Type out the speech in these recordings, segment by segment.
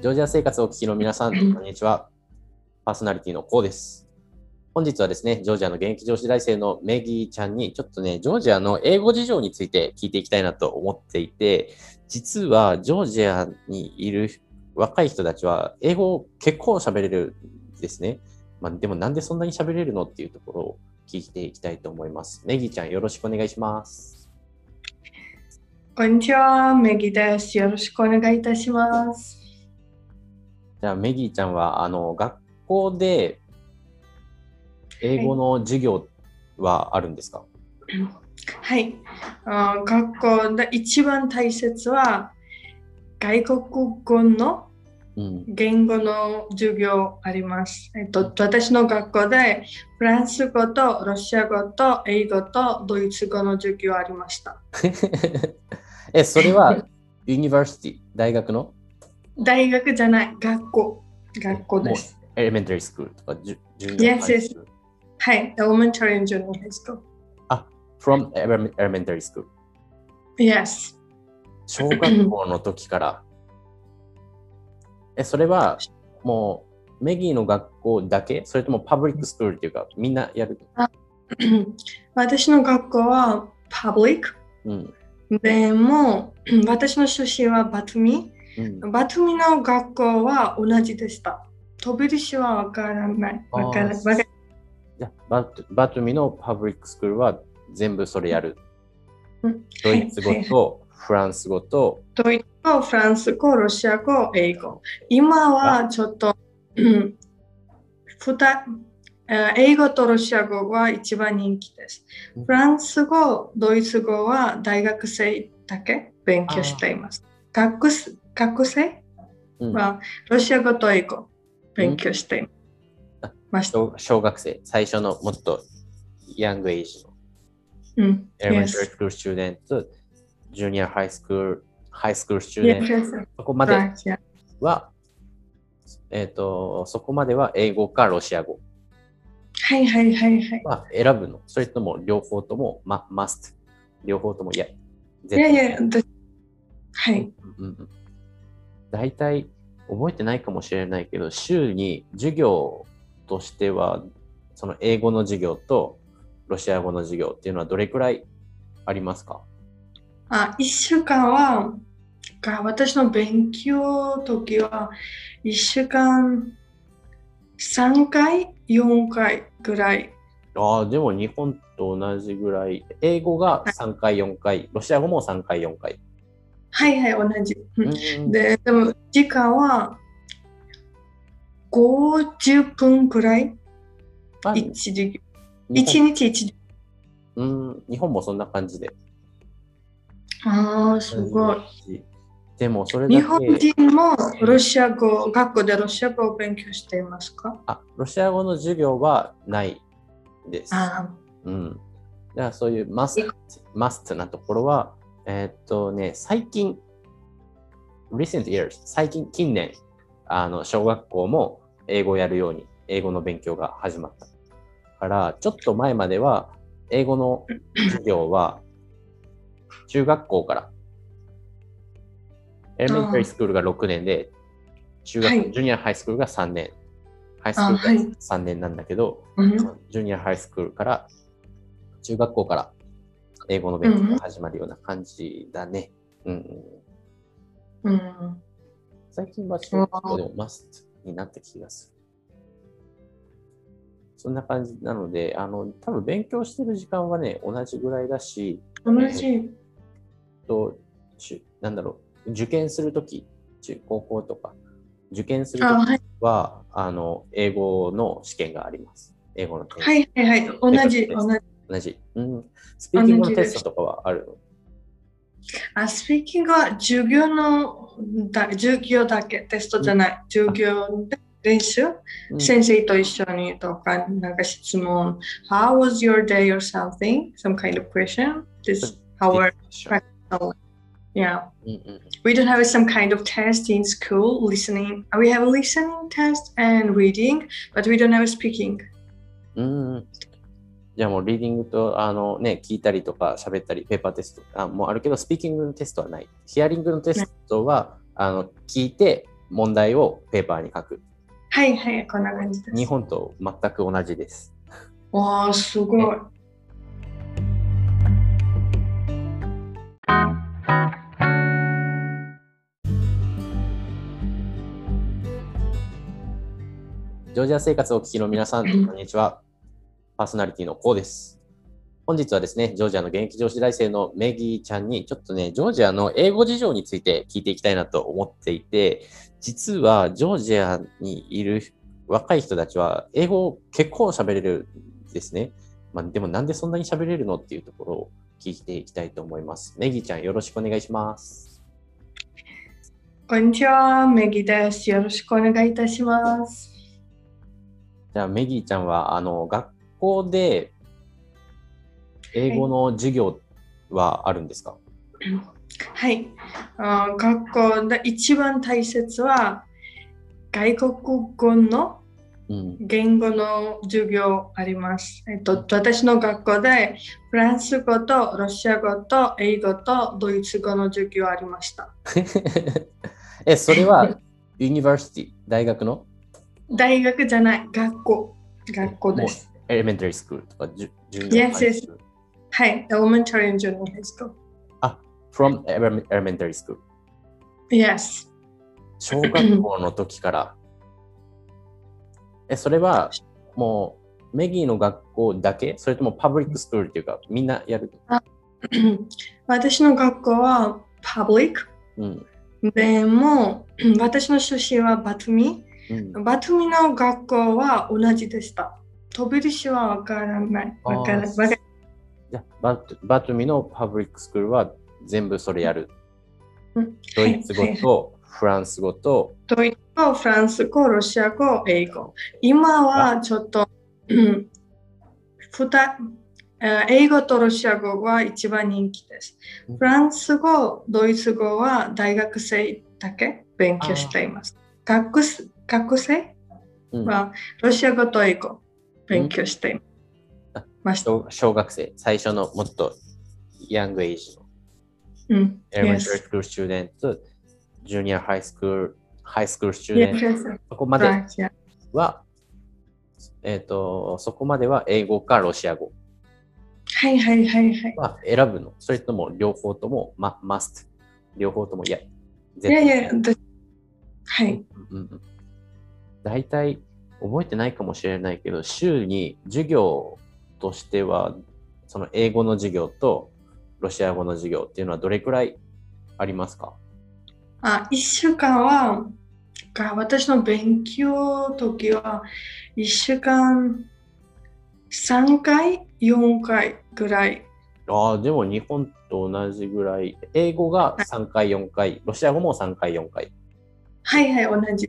ジョージア生活をお聞きの皆さん、こんにちは。パーソナリティのコウです。本日はですね、ジョージアの現役女子大生のメギーちゃんに、ちょっとね、ジョージアの英語事情について聞いていきたいなと思っていて、実はジョージアにいる若い人たちは、英語を結構喋れるんですね。まあ、でもなんでそんなに喋れるのっていうところを聞いていきたいと思います。メギーちゃん、よろしくお願いします。こんにちは、メギです。よろしくお願いいたします。じゃあ、メギーちゃんは、あの、学校で英語の授業はあるんですか、はい。あ学校で一番大切は外国語のうん、言語の授業あります。えっと、私の学校でフランス語とロシア語と英語とドイツ語の授業ありました。え、それは、 University、大学の？大学じゃない、学校。学校です。 Elementary school とか、 Ju- Junior. Schoolル。はい。Elementary and Junior High School. from elemen- elementary school。Yes. 小学校の時から。え、それは、もう、 Maggie の学校だけ？それとも public school っていうか、みんなやる私の学校はパブリック。うん。でも、私の出身はバトミ。うん、バトミの学校は同じでした。飛び出しはわからない。わからない。バトバトミのパブリックスクールは全部それやる。うんドイツ語はいとフランス語と、ドイツ語、フランス語、ロシア語、英語。今はちょっと、うんふたえー英語とロシア語は一番人気ですうん。フランス語、ドイツ語は大学生だけ勉強しています。学生学生？うんはロシア語と英語勉強していあます。小小学生、最初のもっとヤングエイジのうん。elementary Yes. school student、junior high school、high school student、Yes. そこまで.は、えっ、と、そこまでは英語かロシア語はいはいはいはい。は選ぶのそれとも両方とも、ま、must。両方とも、いや、いやいや、はい。うん大体覚えてないかもしれないけど、週に授業としては、その英語の授業とロシア語の授業っていうのはどれくらいありますか？あ、一週間は、が私の勉強時は、一週間3回、4回ぐらい。ああ、でも日本と同じぐらい。英語が3回、4回、ロシア語も3回、4回。はいはい、同じ。で、でも時間は50分くらい、まあ1授業。日1本日1授業。うん、日本もそんな感じで。ああ、すごい。でもそれだけ日本人もロシア語、学校でロシア語を勉強していますか？あ、ロシア語の授業はないです。あうん。だからそういうマスト、マストなところは、えーっとね、最近、recent years、最近、近年、あの、小学校も英語をやるように、英語の勉強が始まった。から、ちょっと前までは、英語の授業は、中学校から、エレメンタリースクールが6年で、中学、はい。ジュニアハイスクールが3年、ハイスクールがあはい3年なんだけど、うん。ジュニアハイスクールから、中学校から英語の勉強が始まるような感じだね。うんうん、うん最近は小学校でもマストになった気がする。そんな感じなので、あの、多分勉強してる時間はね、同じぐらいだし、同じ。と、しなんだろう、受験するとき、中高校とか、受験するあ、ときはいは、あの、英語の試験があります。英語のはいはいはい。同じ、同じ。同じ。うん。スピーキングのテストとかはあるのあ、スピーキングは授業のだ、授業だけ、テストじゃない。授業で練習、うん先生と一緒にとか、なんか質問。How was your day or something? Some kind of question? This our yeah. うんうん。 We don't have some kind of test in school, listening. We have a listening test and reading, but we don't have speaking. うん。 じゃあもうリーディングとあのね、聞いたりとか喋ったり、ペーパーテストあもうあるけど、スピーキングのテストはない。ヒアリングのテストは、あの聞いて問題をペーパーに書く。はいはい、こんな感じです。日本と全く同じです。わあ、すごい。ジョージア生活をお聞きの皆さん、こんにちは。パーソナリティのコウです。本日はですね、ジョージアの現役女子大生のメギーちゃんに、ちょっとね、ジョージアの英語事情について聞いていきたいなと思っていて、実はジョージアにいる若い人たちは、英語を結構喋れるんですね。まあ、でもなんでそんなに喋れるのっていうところを聞いていきたいと思います。メギーちゃん、よろしくお願いします。こんにちは、メギです。よろしくお願いいたします。じゃあ、メギーちゃんは、あの、学校で英語の授業はあるんですか、はい。あ学校で一番大切は外国語のうん。言語の授業あります。えっと、私の学校でフランス語とロシア語と英語とドイツ語の授業ありました。え、それは、 University、大学の？大学じゃない、学校。学校です。 Elementary school とか、 Ju- Junior Yes, yes. はい。Elementary and Junior High School. from elementary school。Yes. 小学校の時から。え、それは、もう、 Maggie の学校だけ？それとも public school っていうか、みんなやる私の学校は Public。うん。でも、私の出身はバトミ。うん、バトミの学校は同じでした。飛び出しはわからない。わからない。バトバトミのパブリックスクールは全部それやる。うんドイツ語とフランス語と、ドイツ語、フランス語、ロシア語、英語。今はちょっと、うんふたえー英語とロシア語は一番人気ですうん。フランス語、ドイツ語は大学生だけ勉強しています。学生学生うんはロシア語と英語勉強していました。小小学生、最初のもっとヤングエイジのうん。elementary Yes. school student、junior high school、high school student、Yes. そこまで.は、えっ、と、そこまでは英語かロシア語はいはいはいはい。は選ぶのそれとも両方とも、ま、must。両方とも、いや、いやいや、だはい。うんうん大体覚えてないかもしれないけど、週に授業としては、その英語の授業とロシア語の授業っていうのはどれくらいありますか？あ、一週間は、が私の勉強時は、一週間3回、4回ぐらい。ああ、でも日本と同じぐらい。英語が3回、4回、ロシア語も3回、4回。はいはい、同じ。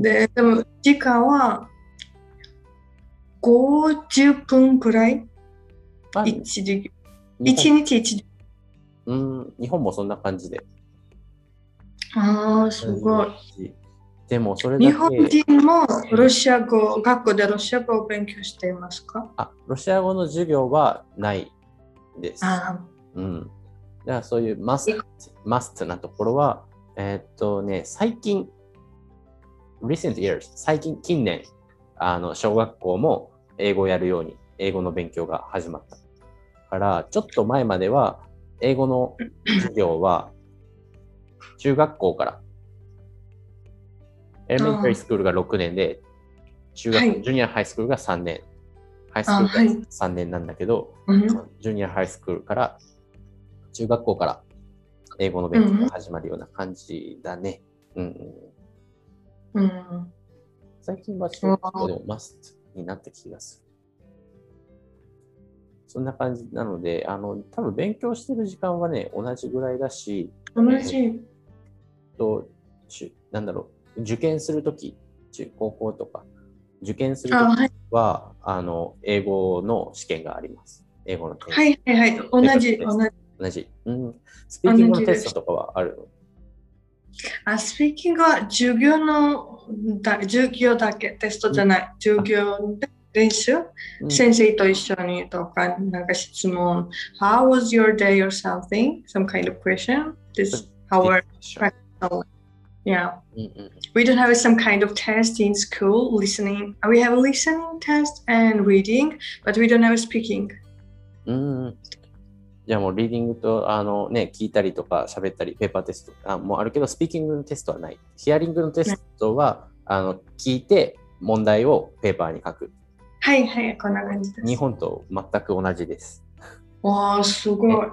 で、でも時間は50分くらい、まあ1授業。日1日1授業。本うん日本もそんな感じで。ああ、すごい。でもそれだけ日本人もロシア語、学校でロシア語を勉強していますか？あ、ロシア語の授業はないです。あうん。だからそういうマスト、マストなところは、えーっとね、最近、recent years、最近、近年、あの、小学校も英語をやるように、英語の勉強が始まった。から、ちょっと前までは、英語の授業は、中学校から、エレメンタリー。スクールが6年で、中学、はい。ジュニアハイスクールが3年、ハイスクールがあはい。3年なんだけど、うん。ジュニアハイスクールから、中学校から英語の勉強が始まるような感じだね。うんうん、うん最近は小学校でもマストになった気がする。そんな感じなので、あの、多分勉強してる時間はね、同じぐらいだし、同じ。と、しなんだろう、受験するとき、中高校とか、受験するときあはいは、あの、英語の試験があります。英語のはいはいはい。同じ、同じ。同じ。うん。スピーキングのテストとかはあるのあ、スピーキングは授業のだ授業だけ、テストじゃない。授業で練習、うん先生と一緒にとか、なんか質問。How was your day or something? Some kind of question? This how our practical. Yeah. うんうん、 We don't have some kind of test in school, listening. We have a listening test and reading, but we don't have a speaking. うん。 じゃあもうリーディングとあの、ね、聞いたりとか喋ったり、ペーパーテストあもうあるけど、スピーキングのテストはない。ヒアリングのテストは、あの聞いて問題をペーパーに書く。はいはい、こんな感じです。日本と全く同じです。わあ、すごい。